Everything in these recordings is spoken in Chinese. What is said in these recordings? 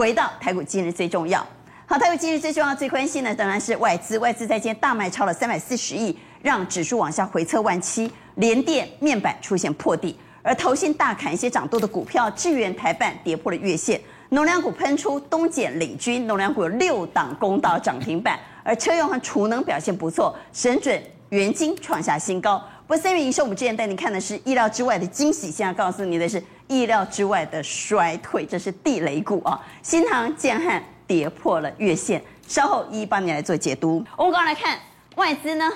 回到台股今日最重要。好，台股今日最重要、最关心的当然是外资，外资在今天大卖超了三百四十亿，让指数往下回测万七，连电面板出现破底，而投信大砍一些涨多的股票，智原台半跌破了月线，农粮股喷出，东碱领军，农粮股有六档攻到涨停板，而车用和储能表现不错，神准、元晶创下新高。不过三月营收，我们之前带你看的是意料之外的惊喜，现在告诉你的是意料之外的衰退，这是地雷股啊！新唐、建汉跌破了月线，稍后一一帮你来做解读。我们刚刚来看外资呢，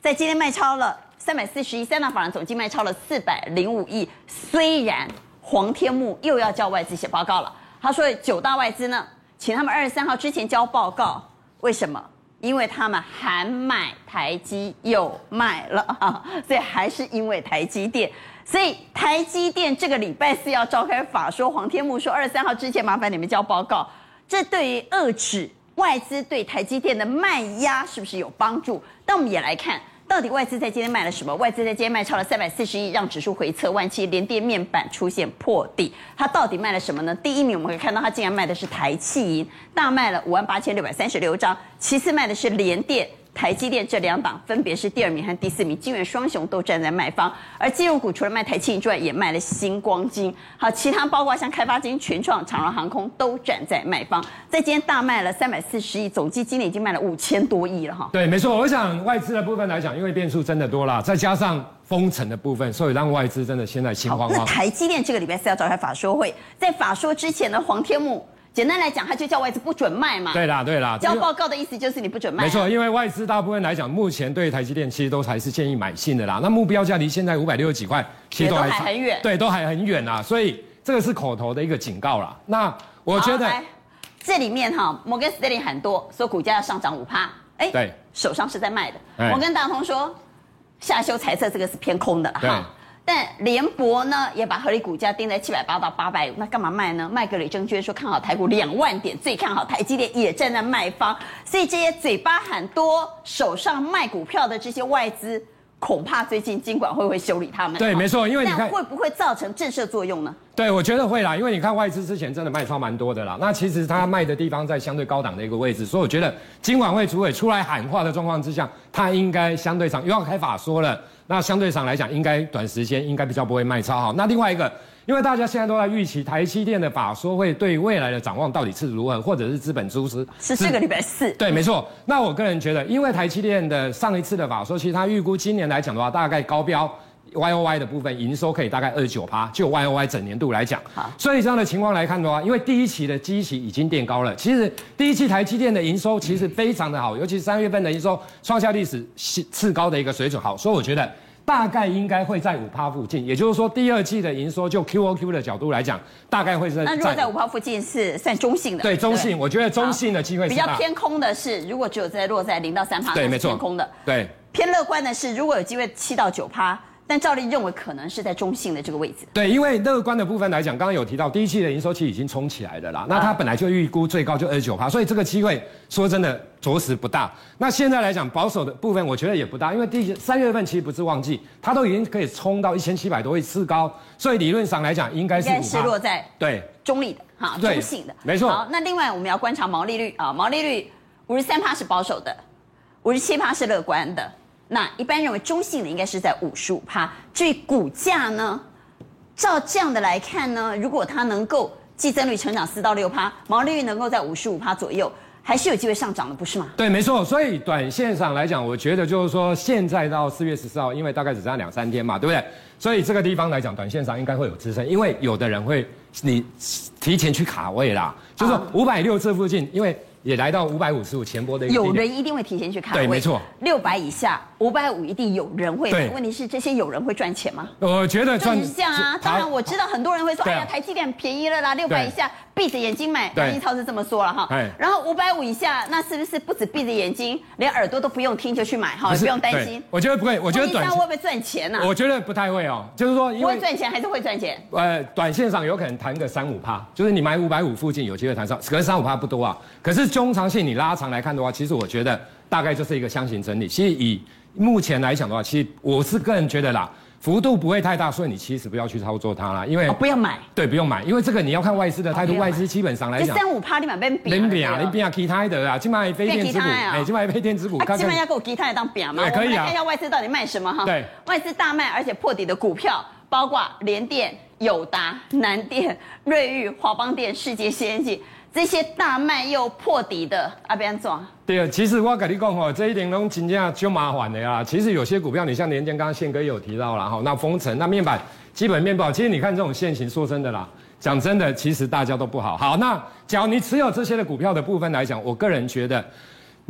在今天卖超了三百四十亿，三大法人总计卖超了四百零五亿。虽然黄天木又要叫外资写报告了，他说九大外资呢，请他们二十三号之前交报告，为什么？因为他们还买台积又卖了啊，所以还是因为台积电，所以台积电这个礼拜四要召开法说，黄天牧说二十三号之前麻烦你们交报告，这对于遏制外资对台积电的卖压是不是有帮助？但我们也来看。到底外资在今天卖了什么？外资在今天卖超了三百四十亿，让指数回测万七，联电面板出现破底。它到底卖了什么呢？第一名我们可以看到，它竟然卖的是台企银，大卖了五万八千六百三十六张。其次卖的是联电。台积电这两档分别是第二名和第四名，金元双雄都站在卖方，而金融股除了卖台积电之外，也卖了新光金。好，其他包括像开发金、群创、长荣航空都站在卖方。在今天大卖了三百四十亿，总计今年已经卖了五千多亿了哈。对，没错。我想外资的部分来讲，因为变数真的多了，再加上封城的部分，所以让外资真的现在心慌慌。那台积电这个礼拜四要召开法说会，在法说之前呢，黄天牧。简单来讲，它就叫外资不准卖嘛。对啦，对啦。交报告的意思就是你不准卖啊。没错，因为外资大部分来讲，目前对台积电其实都还是建议买新的啦。那目标价离现在五百六十几块，其实都还，都还很远。对，都还很远啦。所以这个是口头的一个警告啦。那我觉得这里面哈，摩根斯丹利很多说股价要上涨五趴，哎，对，手上是在卖的。我跟大通说，下修猜测这个是偏空的哈。但联博呢，也把合理股价定在七百八到八百五，那干嘛卖呢？卖给李正娟说看好台股两万点，最看好台积电也站在卖方，所以这些嘴巴喊多、手上卖股票的这些外资，恐怕最近金管会不会修理他们？对，没错，因为你看会不会造成震慑作用呢？对，我觉得会啦，因为你看外资之前真的卖超蛮多的啦，那其实它卖的地方在相对高档的一个位置，所以我觉得金管会主委出来喊话的状况之下，他应该相对上又要开法说了。那相对上来讲，应该短时间应该比较不会卖超好。那另外一个，因为大家现在都在预期台积电的法说会对未来的展望到底是如何，或者是资本支出是这个礼拜四。对，没错。那我个人觉得，因为台积电的上一次的法说，其实它预估今年来讲的话，大概高标。Y O Y 的部分营收可以大概二十九趴，就 Y O Y 整年度来讲，好，所以这样的情况来看的话，因为第一期的基期已经垫高了，其实第一期台积电的营收其实非常的好，尤其是三月份的营收创下历史次高的一个水准，好，所以我觉得大概应该会在五趴附近，也就是说第二季的营收就 Q O Q 的角度来讲，大概会是在那如果在五趴附近是算中性的，对中性，我觉得中性的机会是比较偏空的是，如果只有在落在零到三趴，对，没错，偏空的，对，偏乐观的是如果有机会七到九趴。但赵丽认为可能是在中性的这个位置。对，因为乐观的部分来讲，刚刚有提到第一季的营收期已经冲起来的啦。那它本来就预估最高就二十九趴，所以这个机会说真的着实不大。那现在来讲保守的部分，我觉得也不大，因为第三月份其实不是旺季，它都已经可以冲到一千七百多亿次高，所以理论上来讲应该是应该是落在对中立的哈，中性的没错。好，那另外我们要观察毛利率啊，毛利率五十三趴是保守的，五十七趴是乐观的。那一般认为中性的应该是在五十五趴。至于股价呢，照这样的来看呢，如果它能够季增率成长四到六趴，毛利率能够在五十五趴左右，还是有机会上涨的，不是吗？对，没错。所以短线上来讲，我觉得就是说，现在到四月十四号，因为大概只剩下两三天嘛，对不对？所以这个地方来讲，短线上应该会有支撑，因为有的人会你提前去卡位啦，就是说五百六这附近，因为。也来到五百五十五前波的一个，有人一定会提前去看，对，没错，六百以下，五百五一定有人会买。问题是这些有人会赚钱吗？我觉得赚一下啊，当然我知道很多人会说，哎呀，台积电便宜了啦，六百以下闭着眼睛买，对一超是这么说了哈。然后五百五以下，那是不是不止闭着眼睛，连耳朵都不用听就去买哈？不用担心。我觉得不会，我觉得短线会不会赚钱呢？我觉得不太会哦，就是说因为不会赚钱还是会赚钱。呃，短线上有可能弹个三五趴，就是你买五百五附近有机会弹上，可是三五趴不多啊。可是中长线你拉。拉长来看的话，其实我觉得大概就是一个箱型整理。其实以目前来讲的话，其实我是个人觉得啦，幅度不会太大，所以你其实不要去操作它啦，因为、哦、不要买，对，不用买，因为这个你要看外资的态度，外资基本上来讲，三五趴你买变扁，变扁啊，你变其他的啊，今麦非电子股，哎，今麦非电子股，今麦要给我其他的当扁吗？可以啊，看一下外资到底卖什么哈？对，外资大卖而且破底的股票，包括联电、友达、南电、瑞昱、华邦电、世界先进。这些大卖又破底的，阿边做。对啊，其实我跟你讲哦，这一点都真正就麻烦的呀。其实有些股票，你像连江，刚刚宪哥也有提到了哈，那封城那面板基本面不好。其实你看这种现形，说真的啦，讲真的，其实大家都不好。好，那假如你持有这些的股票的部分来讲，我个人觉得。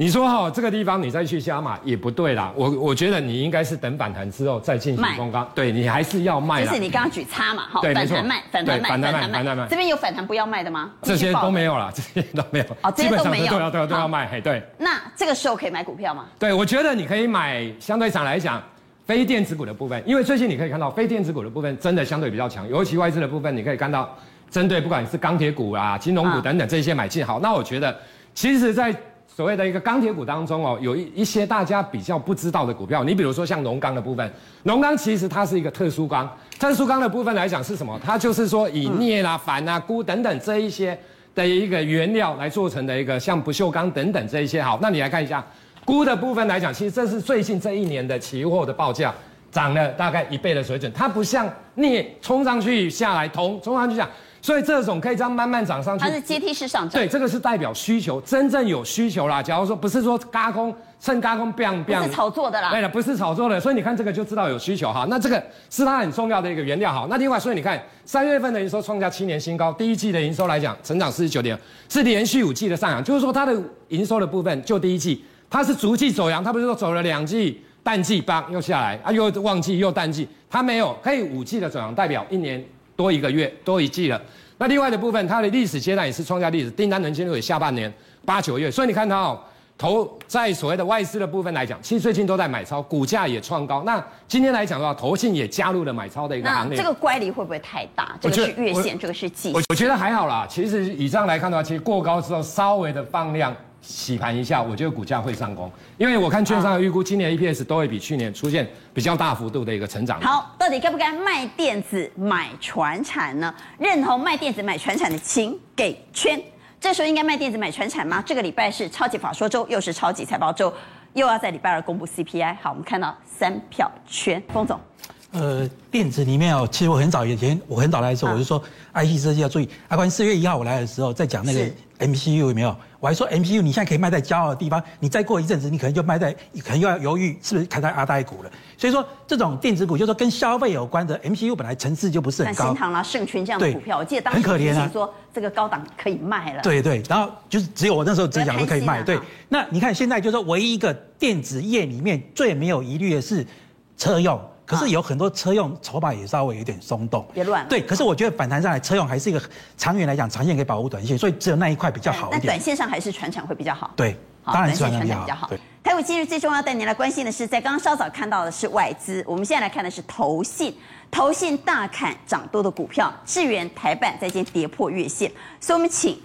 你说哈，这个地方你再去加码也不对啦。我我觉得你应该是等反弹之后再进行攻高。对，你还是要卖。就是你刚刚举差嘛，哈，反弹卖，反弹卖，反弹卖，反弹卖。这边有反弹不要卖的吗？这些都没有了，这些都没有。哦，这些都没有。都要都要都要卖，嘿，对。那这个时候可以买股票吗？对，我觉得你可以买，相对上来讲，非电子股的部分，因为最近你可以看到非电子股的部分真的相对比较强，尤其外资的部分，你可以看到，针对不管是钢铁股啊、金融股等等这些买进。好，那我觉得，其实，在所谓的一个钢铁股当中哦，有一一些大家比较不知道的股票，你比如说像龙钢的部分，龙钢其实它是一个特殊钢，特殊钢的部分来讲是什么？它就是说以镍啦、鈿啊、钴等等这一些的一个原料来做成的一个像不锈钢等等这一些。好，那你来看一下钴的部分来讲，其实这是最近这一年的期货的报价涨了大概一倍的水准，它不像镍冲上去下来，铜冲上去下。所以这种可以这样慢慢涨上去，它是阶梯式上涨。对，这个是代表需求，真正有需求啦。假如说不是说嘎空，趁嘎空 biang biang，是炒作的啦。对了，不是炒作的，所以你看这个就知道有需求哈。那这个是它很重要的一个原料哈。那另外，所以你看三月份的营收创下七年新高，第一季的营收来讲，成长四十九点，是连续五季的上扬。就是说它的营收的部分，就第一季它是逐季走扬，它不是说走了两季淡季棒又下来啊，又旺季又淡季，它没有，可以五季的走扬，代表一年多一个月多一季了。那另外的部分，它的历史阶段也是创下历史订单能见度，也下半年八九月，所以你看它哦，投在所谓的外资的部分来讲，其实最近都在买超，股价也创高。那今天来讲的话，投信也加入了买超的一个行列。那这个乖离会不会太大？这个是月线，这个是季我觉得还好啦。其实以上来看的话，其实过高之后稍微的放量。洗盘一下，我觉得股价会上攻，因为我看券商的预估，今年 EPS 都会比去年出现比较大幅度的一个成长。好，到底该不该卖电子买船产呢？认同卖电子买船产的，请给圈。这时候应该卖电子买船产吗？这个礼拜是超级法说周，又是超级财报周，又要在礼拜二公布 CPI。好，我们看到三票圈，封总。呃，电子里面哦，其实我很早以前，我很早来的时候，我就说 IC 设计要注意。阿关四月一号我来的时候，在讲那个 MCU 有没有？我还说 MCU 你现在可以卖在骄傲的地方，你再过一阵子，你可能就卖在，你可能又要犹豫是不是开在阿呆股了。所以说，这种电子股就是说跟消费有关的 MCU 本来层次就不是很高。像新唐啦、盛群这样的股票，我记得当时很可怜啊，说这个高档可以卖了。对对，然后就是只有我那时候只讲说可以卖。对，那你看现在就是说唯一一个电子业里面最没有疑虑的是车用。可是有很多车用筹码也稍微有点松动，别乱。对，可是我觉得反弹上来，车用还是一个长远来讲，长线可以保护短线，所以只有那一块比较好一点。那短线上还是传产会比较好。对，当然是传产比较好。台股今日最重要带您来关心的是，在刚刚稍早看到的是外资，我们现在来看的是投信，投信大砍涨多的股票，智源台办在今天跌破月线，所以我们请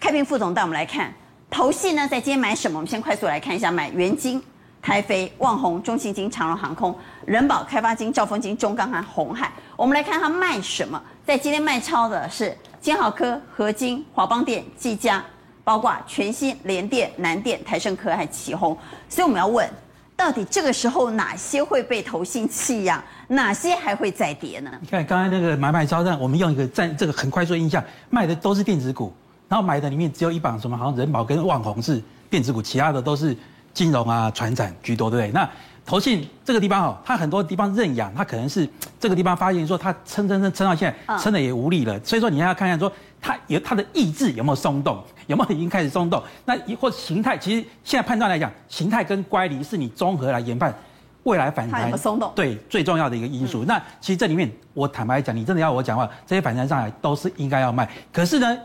开平副总带我们来看投信呢在今天买什么？我们先快速来看一下，买元晶。台肥、旺宏、中信金、长荣航空、人保、开发金、兆丰金、中钢和红海。我们来看它卖什么？在今天卖超的是金豪科、合金、华邦电、技嘉，包括全新、联电、南电、台胜科还奇鋐。所以我们要问，到底这个时候哪些会被投信弃养，哪些还会再跌呢？你看刚才那个买卖超战，我们用一个在这个很快速印象，卖的都是电子股，然后买的里面只有一档什么，好像人保跟旺宏是电子股，其他的都是。金融啊，船产居多，对不对？那投信这个地方哦，它很多地方认养，它可能是这个地方发现说它撑撑撑撑到现在，撑的也无力了。所以说你要看看说它有它的意志有没有松动，有没有已经开始松动？那或形态，其实现在判断来讲，形态跟乖离是你综合来研判未来反弹松动对最重要的一个因素。那其实这里面我坦白讲，你真的要我讲话，这些反弹上来都是应该要卖。可是呢？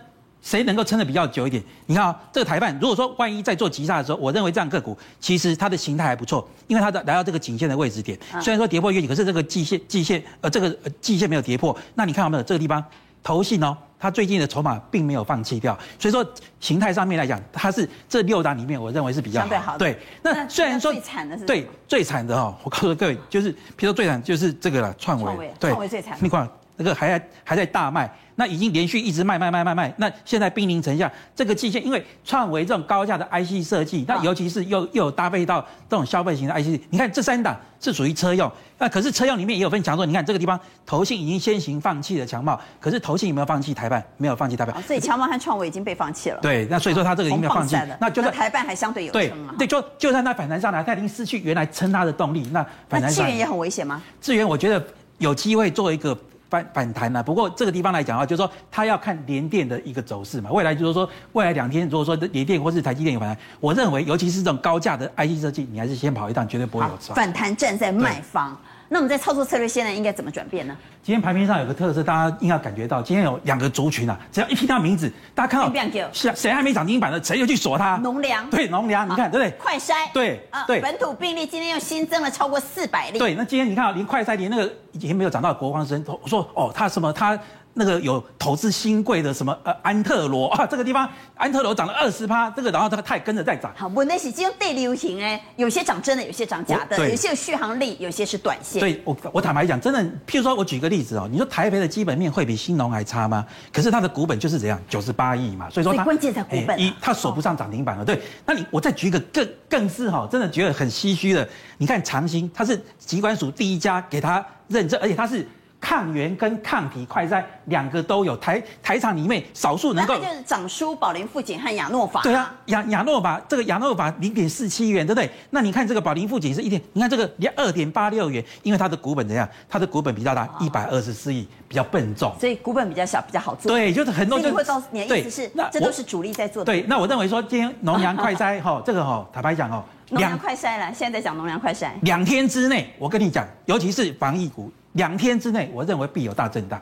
谁能够撑得比较久一点？你看啊，这个台办，如果说万一在做急杀的时候，我认为这样个股其实它的形态还不错，因为它的来到这个颈线的位置点，虽然说跌破月线，可是这个季线季线呃这个季线没有跌破。那你看到没有？这个地方投信哦，它最近的筹码并没有放弃掉，所以说形态上面来讲，它是这六档里面我认为是比较好。相对好的。对，那虽然说最惨的是对最惨的哈，我告诉各位，就是比如说最惨就是这个了，创维，对，创维最惨。你看那个还在还在大卖。那已经连续一直卖卖卖卖卖，那现在濒临城下，这个季线，因为创维这种高价的 IC 设计，那尤其是又又有搭配到这种消费型的 IC，你看这三档是属于车用，那可是车用里面也有分强弱，你看这个地方投信已经先行放弃了强茂，可是投信有没有放弃台办？没有放弃台半，所以强茂和创维已经被放弃了。对，那所以说它这个已经没有放弃，那就是台办还相对有。对，就就算它反弹上来，它已经失去原来撑它的动力，那反弹上来。那智源也很危险吗？资源我觉得有机会做一个。反反弹了，不过这个地方来讲的话，就是说它要看联电的一个走势嘛。未来就是说，未来两天如果说联电或是台积电有反弹，我认为尤其是这种高价的 IC 设计，你还是先跑一趟，绝对不会有错。反弹站在卖方。那我们在操作策略现在应该怎么转变呢？今天盘面上有个特色，大家应该感觉到，今天有两个族群啊，只要一听到名字，大家看到是谁还没涨停板的，谁就去锁它。农粮对农粮，你看对不对？快筛对啊对。本土病例今天又新增了超过四百例。对，那今天你看啊连快筛连那个以前没有涨到国光生，我说哦，他什么他。那个有投资新贵的什么呃安特罗 啊，这个地方安特罗涨了二十趴，这个然后这个它也跟着在涨。好，问题是今天对流行哎，有些涨真的，有些涨假的，有些有续航力，有些是短线。对，我我坦白讲，真的，譬如说我举个例子哦，你说台北的基本面会比新农还差吗？可是它的股本就是这样，九十八亿嘛，所以说它关键在股本、啊，一它锁不上涨停板了。对，那你我再举一个更更是哈，真的觉得很唏嘘的，你看长兴，它是疾管署第一家给它认证，而且它是。抗原跟抗体快筛两个都有，台台厂里面少数能够。就是长舒、宝林富锦和亚诺法。对啊，亚亚诺法这个亚诺法零点四七元，对不对？那你看这个宝林富锦是一点，你看这个连二点八六元，因为它的股本怎样？它的股本比较大，一百二十四亿，比较笨重。所以股本比较小，比较好做。对，就是很多就。你会告诉你的意思是，那这都是主力在做的。对，那我认为说今天农粮快筛 哈，这个哈，坦白讲哦，农粮快筛了，现在在讲农粮快筛。两天之内，我跟你讲，尤其是防疫股。两天之内，我认为必有大震荡，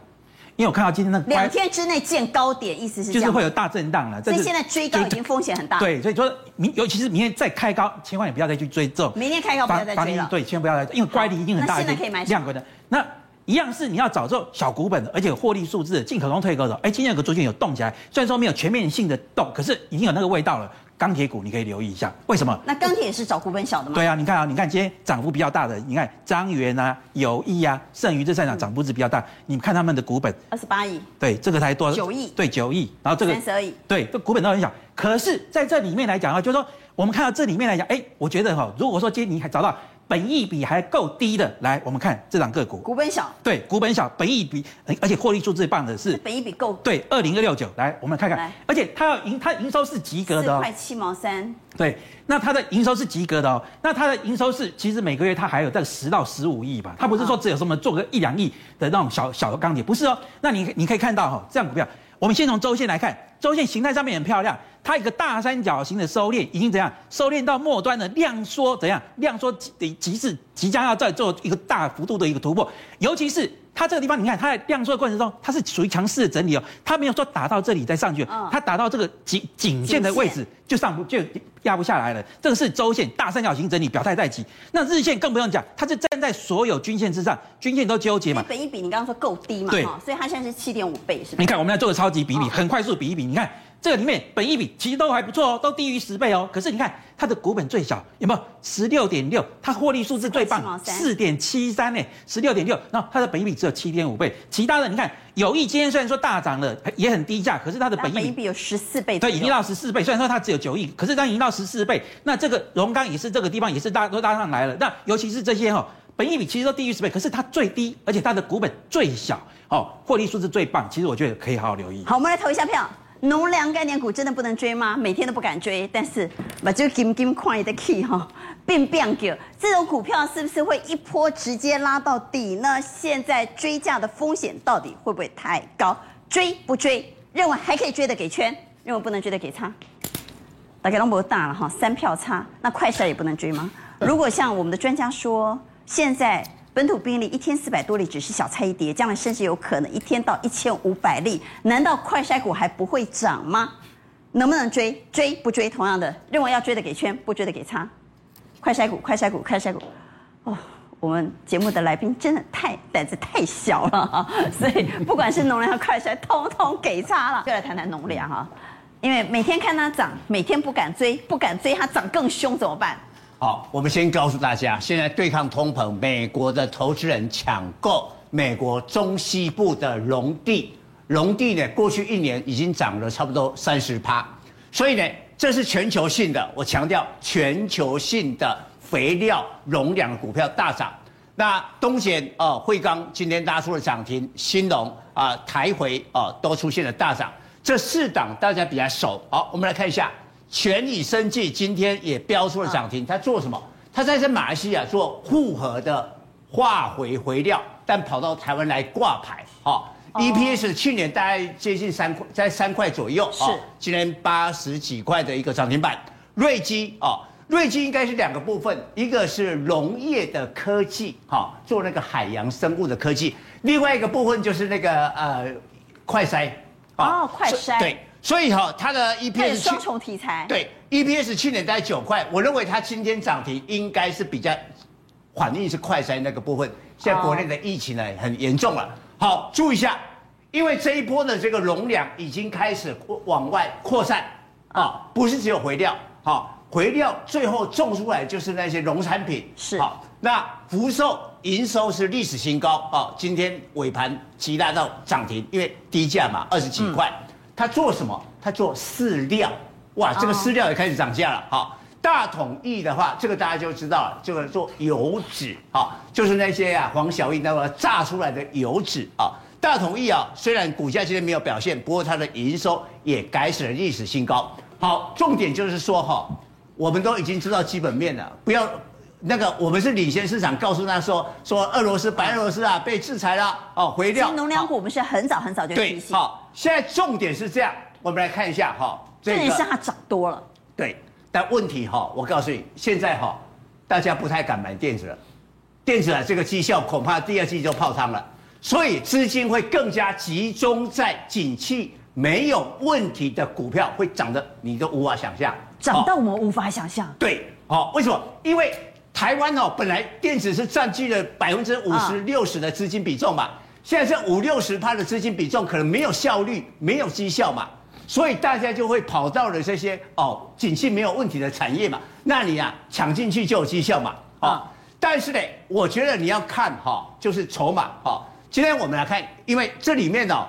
因为我看到今天那个两天之内见高点，意思是就是会有大震荡了。所以现在追高已经风险很大。对，所以说明尤其是明天再开高，千万也不要再去追这种。明天开高不要再追了。对，千万不要再，因为乖离一定很大。现在可以买量的。那一样是你要找这种小股本的，而且获利数字进可攻退可守。哎，今天有个逐渐有动起来，虽然说没有全面性的动，可是已经有那个味道了。钢铁股你可以留意一下，为什么？那钢铁也是找股本小的吗？对啊，你看啊，你看今天涨幅比较大的，你看张元啊、友谊啊、剩余这三档涨幅是比较大。嗯、你看他们的股本，二十八亿，对，这个才多少？九亿，对，九亿。然后这个三十二亿，对，这股本都很小。可是在这里面来讲啊，就是说我们看到这里面来讲，哎，我觉得哈，如果说今天你还找到。本益比还够低的，来，我们看这档个股，股本小，对，股本小，本益比，而且获利数最棒的是，本益比够，对，二零二六九，来，我们看看，而且它要营，它营收是及格的哦，四块七毛三，对，那它的营收是及格的哦，那它的营收是，其实每个月它还有在十到十五亿吧，它不是说只有什么做个一两亿的那种小小的钢铁，不是哦，那你你可以看到哈，这样股票，我们先从周线来看，周线形态上面很漂亮。它一个大三角形的收敛已经怎样？收敛到末端的量缩怎样？量缩极极致，即将要再做一个大幅度的一个突破。尤其是它这个地方，你看它在量缩的过程中，它是属于强势的整理哦，它没有说打到这里再上去，它打到这个颈颈线的位置就上不就压不下来了。这个是周线大三角形整理表态在即。那日线更不用讲，它是站在所有均线之上，均线都纠结嘛。本一比你刚刚说够低嘛？对，所以它现在是七点五倍，是吧？你看我们来做个超级比比，很快速比一比，你看。这个里面本益比其实都还不错哦，都低于十倍哦。可是你看它的股本最小，有没有十六点六？它获利数字最棒，四点七三呢，十六点六。那它的本益比只有七点五倍。其他的你看，友毅今天虽然说大涨了，也很低价，可是它的本益比，比有十四倍，对，已经到十四倍。虽然说它只有九亿，可是它已经到十四倍。那这个荣钢也是这个地方也是大都搭上来了。那尤其是这些哦，本益比其实都低于十倍，可是它最低，而且它的股本最小哦，获利数字最棒。其实我觉得可以好好留意。好，我们来投一下票。农粮概念股真的不能追吗？每天都不敢追，但是把这个金金矿业的 key 哈变变给这种股票是不是会一波直接拉到底呢？现在追价的风险到底会不会太高？追不追？认为还可以追的给圈，认为不能追的给叉。大概龙博大了哈，三票差，那快筛也不能追吗？如果像我们的专家说，现在。本土病例一天四百多例，只是小菜一碟，将来甚至有可能一天到一千五百例。难道快筛股还不会涨吗？能不能追？追不追？同样的，认为要追的给圈，不追的给叉。快筛股，快筛股，快筛股。哦，我们节目的来宾真的太胆子太小了哈，所以不管是农粮和快筛，通通给叉了。就来谈谈农粮哈，因为每天看它涨，每天不敢追，不敢追它涨更凶怎么办？好，我们先告诉大家，现在对抗通膨，美国的投资人抢购美国中西部的农地，农地呢过去一年已经涨了差不多三十趴，所以呢这是全球性的，我强调全球性的肥料、农粮股票大涨。那东碱啊、呃、惠冈今天拉出了涨停，兴农啊、台回啊、都出现了大涨，这四档大家比较熟。好，我们来看一下。全以生技今天也飙出了涨停，它做什么？它在这马来西亚做复合的化肥肥料，但跑到台湾来挂牌，哈，EPS 去年大概接近三块，在三块左右，是，今年八十几块的一个涨停板。瑞基啊，瑞基应该是两个部分，一个是农业的科技，哈，做那个海洋生物的科技，另外一个部分就是那个呃快筛，哦，快筛，对。所以哈，它的 EPS 双重题材，对 EPS 去年在九块，我认为它今天涨停应该是比较反应是快筛那个部分。现在国内的疫情呢很严重了，好，注意一下，因为这一波的这个容量已经开始往外扩散。啊，不是只有回料，好，回料最后种出来就是那些农产品，是。好，那福寿营收是历史新高。啊，今天尾盘急拉到涨停，因为低价嘛，二十几块。嗯他做什么？他做饲料，哇，这个饲料也开始涨价了。好，大统益的话，这个大家就知道了，这个做油脂，好，就是那些啊黄小玉那个榨出来的油脂啊。大统益啊，虽然股价今天没有表现，不过它的营收也改写了历史新高。好，重点就是说哈，我们都已经知道基本面了，不要那个我们是领先市场，告诉他说说俄罗斯白俄罗斯啊被制裁了哦，回掉。农粮股我们是很早很早就提醒。好。现在重点是这样，我们来看一下哈，这个是它涨多了，对，但问题哈，我告诉你，现在哈，大家不太敢买电子了，电子啊，这个绩效恐怕第二季就泡汤了，所以资金会更加集中在景气没有问题的股票，会涨得你都无法想象，涨到我们无法想象。对，好，为什么？因为台湾哦，本来电子是占据了百分之五十六十的资金比重嘛。现在这五六十趴的资金比重可能没有效率，没有绩效嘛，所以大家就会跑到了这些哦，景气没有问题的产业嘛，那你啊抢进去就有绩效嘛，啊、哦，但是呢，我觉得你要看哈、哦，就是筹码哈、哦。今天我们来看，因为这里面哦，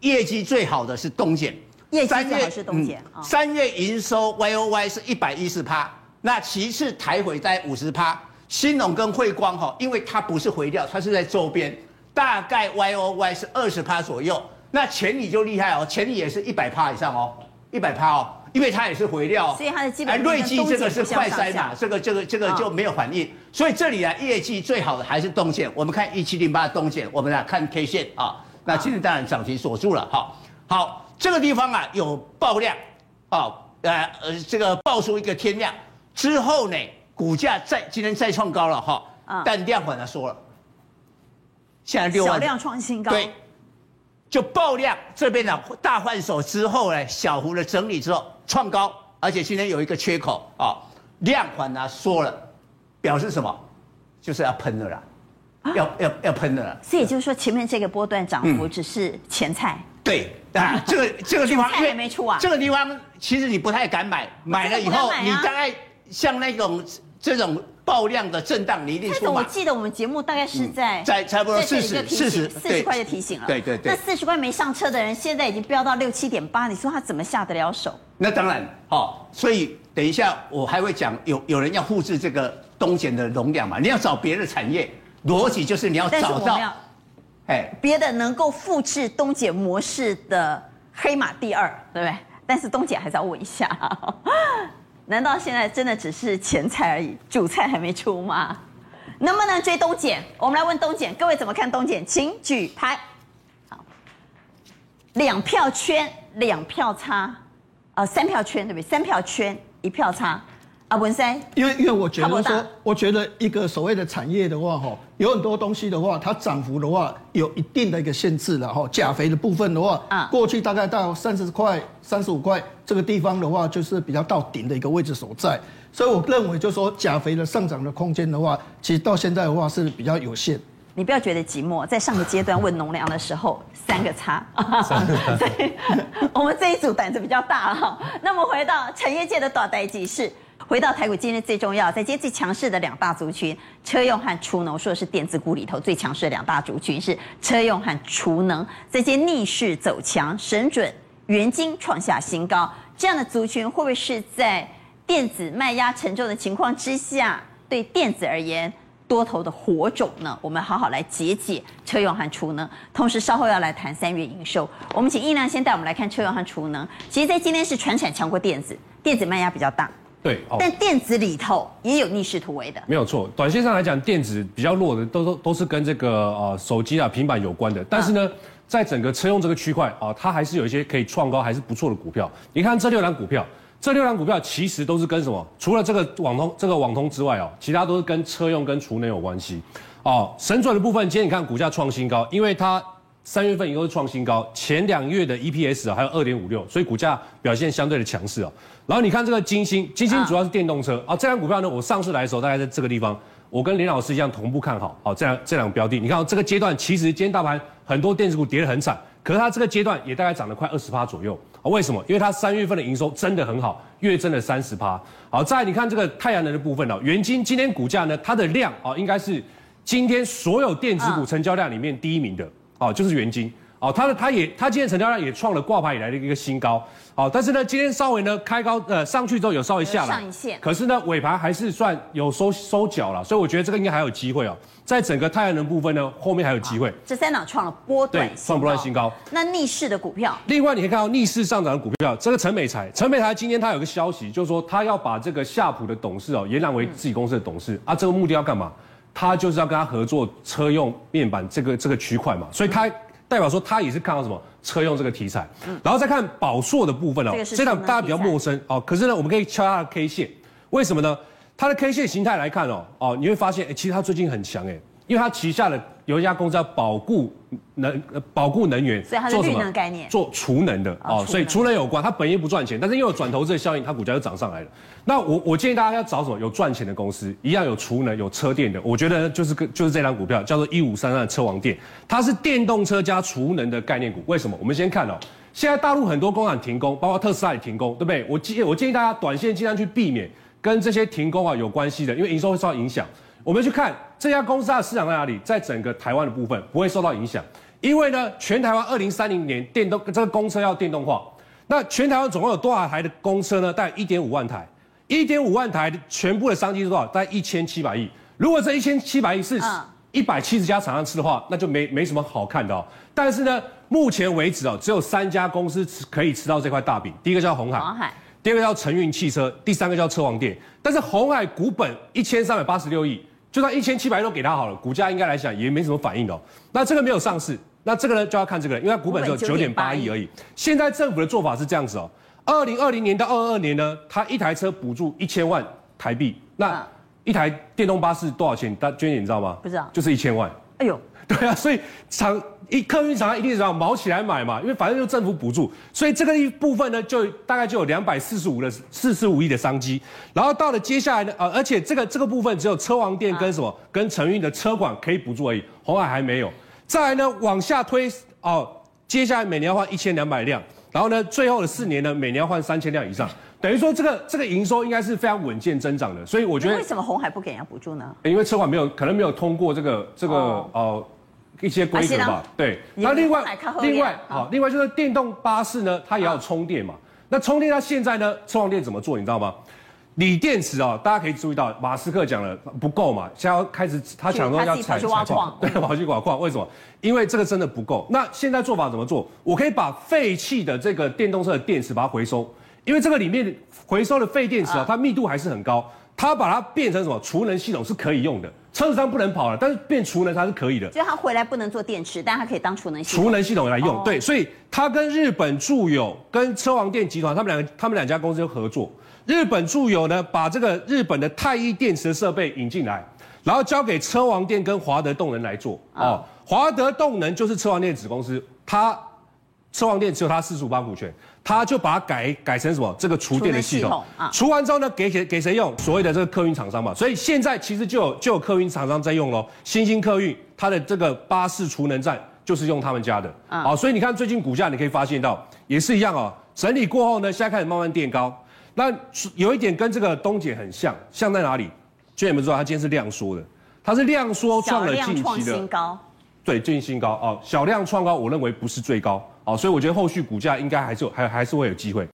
业绩最好的是东碱，业绩最好是东碱啊，三月营收 Y O Y 是一百一十趴，那其次台回在五十趴，新农跟汇光哈，因为它不是回调，它是在周边。大概 Y O Y 是二十趴左右，那全理就厉害哦，全理也是一百趴以上哦，一百趴哦，因为它也是回调，所以它的基本。瑞基这个是快筛嘛，这个这个这个就没有反应，所以这里啊业绩最好的还是东线。我们看一七零八东线，我们来看 K 线啊，那今天当然涨停锁住了哈。好，这个地方啊有爆量，啊呃呃这个爆出一个天量之后呢，股价再今天再创高了哈，但量反而缩了。现在六万，小量创新高，对，就爆量这边呢大换手之后呢，小幅的整理之后创高，而且今天有一个缺口啊，量反而缩了，表示什么？就是要喷的啦，啊、要要要喷的了。所以就是说，前面这个波段涨幅只是前菜。嗯、对啊，这个这个地方 菜还没出啊，这个地方其实你不太敢买，买了以后、啊、你大概像那种这种。爆量的震荡，你一定出。我记得我们节目大概是在在差不多四十四十四十块就提醒了。对对对。那四十块没上车的人，现在已经飙到六七点八，你说他怎么下得了手？那当然，好，所以等一下我还会讲，有有人要复制这个东碱的容量嘛？你要找别的产业，逻辑就是你要找到，哎，别的能够复制东碱模式的黑马第二，对不对？但是东姐还是要问一下。难道现在真的只是前菜而已，主菜还没出吗？能不能追东碱？我们来问东碱，各位怎么看东碱？请举牌。好，两票圈，两票差，呃，三票圈对不对？三票圈，一票差。啊，文生，因为因为我觉得说，我觉得一个所谓的产业的话，哈，有很多东西的话，它涨幅的话有一定的一个限制了，哈。钾肥的部分的话，啊，过去大概到三十块、三十五块这个地方的话，就是比较到顶的一个位置所在。所以我认为，就是说钾肥的上涨的空间的话，其实到现在的话是比较有限。你不要觉得寂寞，在上个阶段问农粮的时候，三个叉，所以 我们这一组胆子比较大哈。那么回到产业界的短代志是，回到台股今天最重要，在今最强势的两大族群，车用和储能，说的是电子股里头最强势的两大族群是车用和储能，这些逆势走强，神准元晶创下新高，这样的族群会不会是在电子卖压沉重的情况之下，对电子而言？多头的火种呢？我们好好来解解车用和储能，同时稍后要来谈三月营收。我们请义亮先带我们来看车用和储能。其实，在今天是传产强过电子，电子卖压比较大。对，哦、但电子里头也有逆势突围的。没有错，短线上来讲，电子比较弱的都都都是跟这个呃手机啊、平板有关的。但是呢，啊、在整个车用这个区块啊，它还是有一些可以创高还是不错的股票。你看这六档股票。这六档股票其实都是跟什么？除了这个网通、这个网通之外哦，其他都是跟车用跟储能有关系。哦，神准的部分，今天你看股价创新高，因为它三月份也都是创新高，前两月的 EPS 啊还有二点五六，所以股价表现相对的强势哦。然后你看这个金星，金星主要是电动车啊。这档股票呢，我上次来的时候大概在这个地方，我跟林老师一样同步看好。好，这样这两个标的，你看这个阶段其实今天大盘很多电子股跌得很惨。可是它这个阶段也大概涨了快二十趴左右啊？为什么？因为它三月份的营收真的很好，月增了三十趴。好，再来你看这个太阳能的部分哦，元晶今天股价呢，它的量啊，应该是今天所有电子股成交量里面第一名的哦，就是元金。哦，它的它也它今天成交量也创了挂牌以来的一个新高，好，但是呢，今天稍微呢开高呃上去之后有稍微下来，上一线，可是呢尾盘还是算有收收脚了，所以我觉得这个应该还有机会哦，在整个太阳能部分呢后面还有机会。这三档创了波段创波段新高。那逆势的股票，另外你可以看到逆势上涨的股票，这个陈美才，陈美才今天他有个消息，就是说他要把这个夏普的董事哦延揽为自己公司的董事、嗯、啊，这个目的要干嘛？他就是要跟他合作车用面板这个这个区块嘛，所以他。嗯代表说他也是看到什么车用这个题材，嗯、然后再看宝硕的部分哦，这个大家比较陌生哦，可是呢，我们可以敲它的 K 线，为什么呢？它的 K 线形态来看哦，哦，你会发现，哎，其实它最近很强哎。因为它旗下的有一家公司叫宝固能，保护能源，所以它是绿能概念，做储能的哦，所以储能有关，它本业不赚钱，但是因为有转投资的效应，它股价就涨上来了。那我我建议大家要找什么有赚钱的公司，一样有储能、有车电的，我觉得就是跟就是这张股票叫做一五三三的车王电，它是电动车加储能的概念股。为什么？我们先看哦，现在大陆很多工厂停工，包括特斯拉也停工，对不对？我建我建议大家短线尽量去避免跟这些停工啊有关系的，因为营收会受到影响。我们去看这家公司它的市场在哪里，在整个台湾的部分不会受到影响，因为呢，全台湾二零三零年电动这个公车要电动化，那全台湾总共有多少台的公车呢？大概一点五万台，一点五万台全部的商机是多少？大概一千七百亿。如果这一千七百亿是一百七十家厂商吃的话，那就没没什么好看的哦。但是呢，目前为止哦，只有三家公司可以吃到这块大饼，第一个叫鸿海。鸿海第二个叫承运汽车，第三个叫车王店。但是鸿海股本一千三百八十六亿。就算一千七百都给他好了，股价应该来讲也没什么反应的哦。那这个没有上市，那这个呢就要看这个，因为它股本只有九点八亿而已。现在政府的做法是这样子哦，二零二零年到二二二年呢，它一台车补助一千万台币，那一台电动巴士多少钱？大家娟姐你知道吗？不知道，就是一千万。哎呦。对啊，所以厂一客运厂一定是要毛起来买嘛，因为反正就政府补助，所以这个一部分呢，就大概就有两百四十五的四十五亿的商机。然后到了接下来呢，呃，而且这个这个部分只有车王店跟什么、啊、跟承运的车管可以补助而已，红海还没有。再来呢，往下推哦，接下来每年要换一千两百辆，然后呢，最后的四年呢，每年要换三千辆以上，等于说这个这个营收应该是非常稳健增长的。所以我觉得为什么红海不给人家补助呢？因为车管没有可能没有通过这个这个哦。呃一些规格吧，对。那另外，另外，好，另外就是电动巴士呢，它也要充电嘛。那充电它现在呢，车王电怎么做？你知道吗？锂电池啊，大家可以注意到，马斯克讲了不够嘛，现在要开始他讲说要采采矿，对，跑去挖矿。为什么？因为这个真的不够。那现在做法怎么做？我可以把废弃的这个电动车的电池把它回收，因为这个里面回收的废电池啊，它密度还是很高。它把它变成什么储能系统是可以用的，车子上不能跑了，但是变储能它是可以的。所以它回来不能做电池，但它可以当储能系统。储能系统来用，对，所以它跟日本住友、跟车王电集团他们两个、他们两家公司就合作。日本住友呢，把这个日本的太一电池的设备引进来，然后交给车王电跟华德动能来做。哦，华德动能就是车王电子公司，它车王店只有他四十五%股权。他就把它改改成什么？这个厨电的系统。啊，储完之后呢，给谁给谁用？所谓的这个客运厂商嘛。所以现在其实就有就有客运厂商在用喽，新兴客运、它的这个巴士储能站就是用他们家的，好，所以你看最近股价你可以发现到也是一样哦，整理过后呢，现在开始慢慢垫高，那有一点跟这个东姐很像，像在哪里？就你们知道？它今天是量缩的，它是量缩创了近期的新高，对，近新高。哦，小量创高，我认为不是最高，好，所以我觉得后续股价应该还是还还是会有机会。